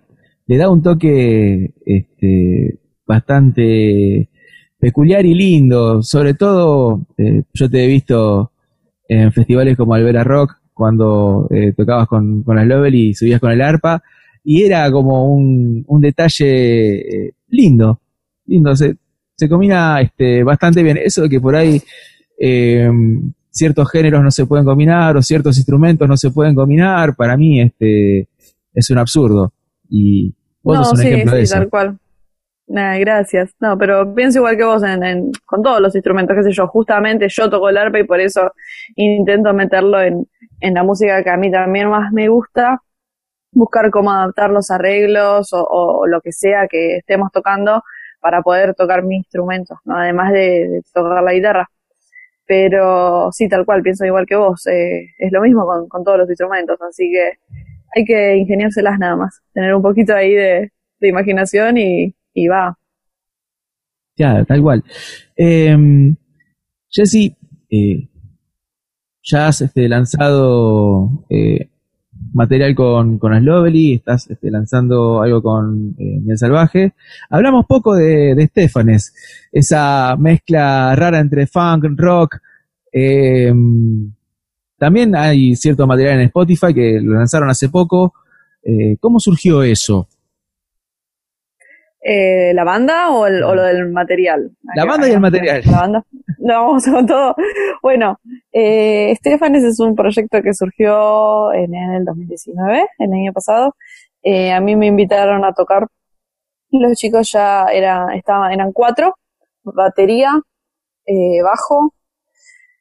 le da un toque este, bastante peculiar y lindo, sobre todo eh, yo te he visto en festivales como Albera Rock, cuando eh, tocabas con, con la Lovell y subías con el arpa, y era como un, un detalle eh, lindo, lindo, se, se combina este, bastante bien. Eso de que por ahí eh, ciertos géneros no se pueden combinar o ciertos instrumentos no se pueden combinar, para mí este, es un absurdo. Y vos no, sos un sí, ejemplo sí, de eso. tal cual. Nah, gracias. No, pero pienso igual que vos en, en- con todos los instrumentos, qué sé yo. Justamente yo toco el arpa y por eso intento meterlo en, en la música que a mí también más me gusta. Buscar cómo adaptar los arreglos o, o lo que sea que estemos tocando para poder tocar mis instrumentos, ¿no? Además de, tocar la guitarra. Pero sí, tal cual, pienso igual que vos. eh, es lo mismo con, todos los instrumentos, así que hay que ingeniárselas nada más. Tener un poquito ahí de, de imaginación y, y va. Claro, tal cual. Eh, Jessy, ya has este, lanzado eh, material con, con Aslovely, estás este, lanzando algo con eh, Salvaje. Hablamos poco de, de Stefanes, esa mezcla rara entre funk, rock. eh, también hay cierto material en Spotify que lo lanzaron hace poco. Eh, ¿Cómo surgió eso? Eh, ¿La banda o, el- o lo del material? La banda y el material. La banda. No, vamos con todo. Bueno, eh, Estefanes es un proyecto que surgió en, en el 2019, el año pasado. Eh, a mí me invitaron a tocar. Los chicos ya era, estaban, eran cuatro, batería, eh, bajo,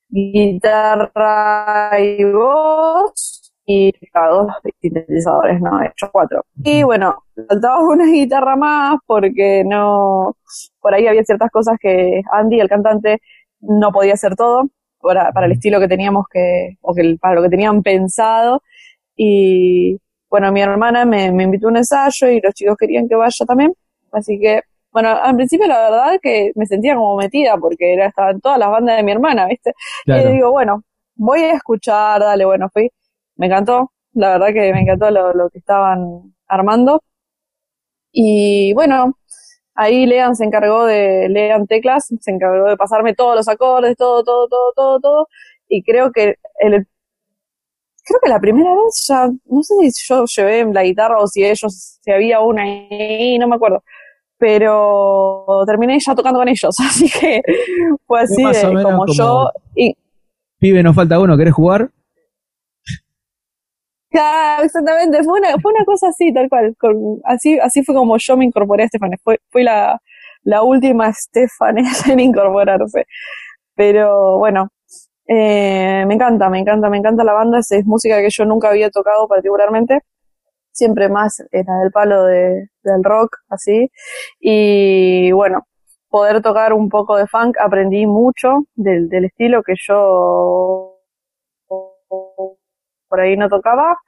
guitarra y voz y dos sintetizadores, no, hecho cuatro. Y bueno, faltaba una guitarra más porque no, por ahí había ciertas cosas que Andy, el cantante, no podía hacer todo para, para el estilo que teníamos que, o que para lo que tenían pensado. Y bueno, mi hermana me, me invitó a un ensayo y los chicos querían que vaya también. Así que, bueno, al principio la verdad que me sentía como metida porque era, estaban todas las bandas de mi hermana, ¿viste? Claro. Y digo, bueno, voy a escuchar, dale, bueno, fui, me encantó, la verdad que me encantó lo, lo que estaban armando. Y bueno, ahí Lean se encargó de, Lean Teclas, se encargó de pasarme todos los acordes, todo, todo, todo, todo, todo, y creo que el, creo que la primera vez ya, no sé si yo llevé la guitarra o si ellos, si había una ahí, no me acuerdo, pero terminé ya tocando con ellos, así que fue así de como- yo, y Pibe, nos falta uno, ¿querés jugar? Claro, exactamente, fue una, fue una cosa así, tal cual. Así, así fue como yo me incorporé a Stefanes. Fue, fui la, la última Stefanes en incorporarse. Pero bueno, eh, me encanta, me encanta, me encanta la banda. Es, es música que yo nunca había tocado particularmente. Siempre más era del palo de, del rock, así. Y bueno, poder tocar un poco de funk, aprendí mucho del, del estilo que yo por ahí no tocaba.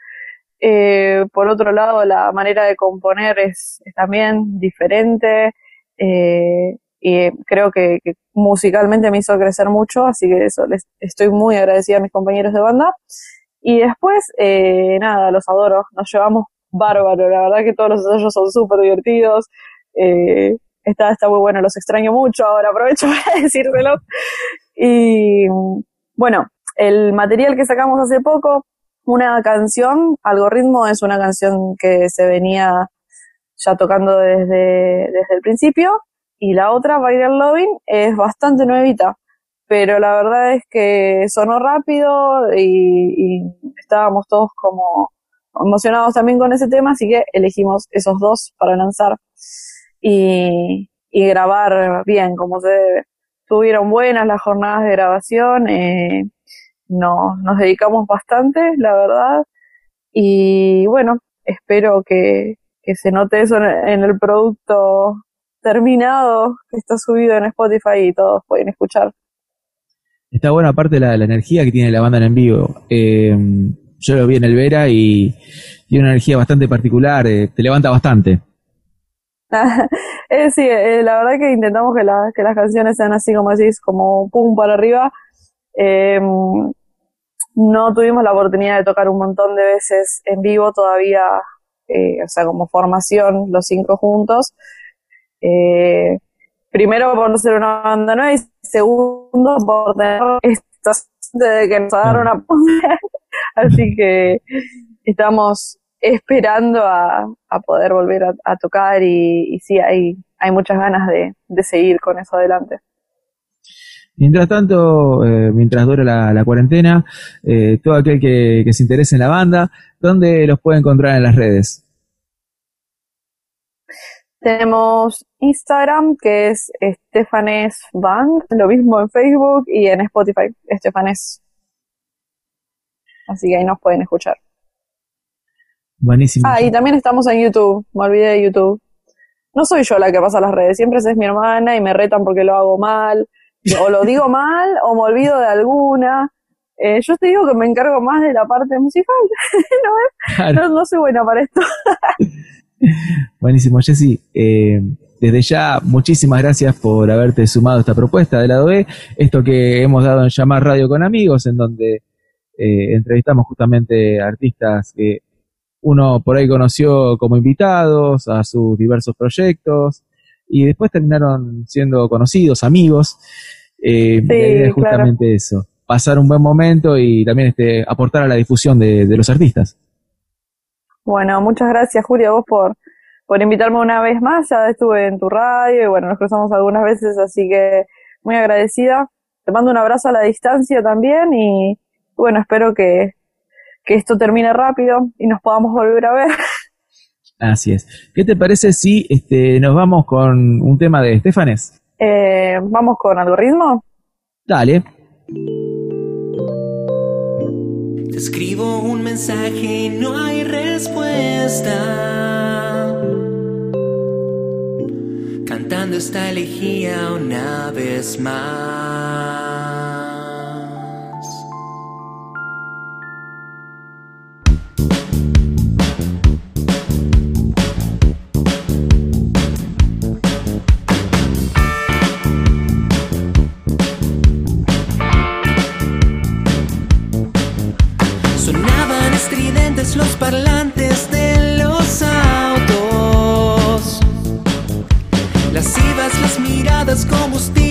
Eh, por otro lado, la manera de componer es, también diferente eh, y creo que, musicalmente me hizo crecer mucho, así que eso, les estoy muy agradecida a mis compañeros de banda. Y después, eh, nada, los adoro, nos llevamos bárbaro, la verdad que todos los ensayos son súper divertidos. Eh, está, está muy bueno, los extraño mucho, ahora aprovecho para decírselo. Y bueno, el material que sacamos hace poco, una canción, Algoritmo es una canción que se venía ya tocando desde, desde el principio, y la otra, Viral Loving, es bastante nuevita, pero la verdad es que sonó rápido y, estábamos todos como emocionados también con ese tema, así que elegimos esos dos para lanzar y, y grabar bien, como se debe. Tuvieron buenas las jornadas de grabación, eh, no, nos dedicamos bastante, la verdad, y bueno, espero que, que se note eso en, el producto terminado que está subido en Spotify y todos pueden escuchar. Está bueno, aparte la, la energía que tiene la banda en vivo. Eh, yo lo vi en el Vera y tiene una energía bastante particular, eh, te levanta bastante. eh, sí, eh, la verdad que intentamos que, la- que las canciones sean así como decís, como pum para arriba. Eh, no tuvimos la oportunidad de tocar un montón de veces en vivo todavía, eh, o sea, como formación, los cinco juntos. Eh, primero por ser una banda nueva y segundo por tener esta de que nos agarraron a poner. Así que estamos esperando a, a poder volver a, a tocar y, y sí, hay, hay muchas ganas de, de seguir con eso adelante. Mientras tanto, eh, mientras dura la, la cuarentena, eh, todo aquel que, que se interese en la banda, ¿dónde los puede encontrar en las redes? Tenemos Instagram, que es Estefanes Band, lo mismo en Facebook y en Spotify, Estefanes. Así que ahí nos pueden escuchar. Buenísimo. Ah, y también estamos en YouTube, me olvidé de YouTube. No soy yo la que pasa las redes, siempre es mi hermana y me retan porque lo hago mal, o lo digo mal, o me olvido de alguna. Eh, yo te digo que me encargo más de la parte musical, ¿no? Claro. No, no soy buena para esto. Buenísimo, Jessy. Eh, desde ya, muchísimas gracias por haberte sumado a esta propuesta del lado B, esto que hemos dado en llamar Radio con Amigos, en donde eh, entrevistamos justamente artistas que uno por ahí conoció como invitados a sus diversos proyectos y después terminaron siendo conocidos, amigos. Eh, Sí, la idea es claro. justamente eso, pasar un buen momento y también este, aportar a la difusión de, de los artistas. Bueno, muchas gracias Julia vos por, por invitarme una vez más, ya estuve en tu radio y bueno, nos cruzamos algunas veces, así que muy agradecida. Te mando un abrazo a la distancia también y bueno, espero que, que esto termine rápido y nos podamos volver a ver. Así es. ¿Qué te parece si este, nos vamos con un tema de Estefanes? Eh, Vamos con algoritmo. Dale. Te escribo un mensaje y no hay respuesta. Cantando esta elegía una vez más. Es combustible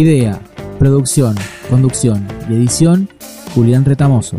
Idea, producción, conducción y edición, Julián Retamoso.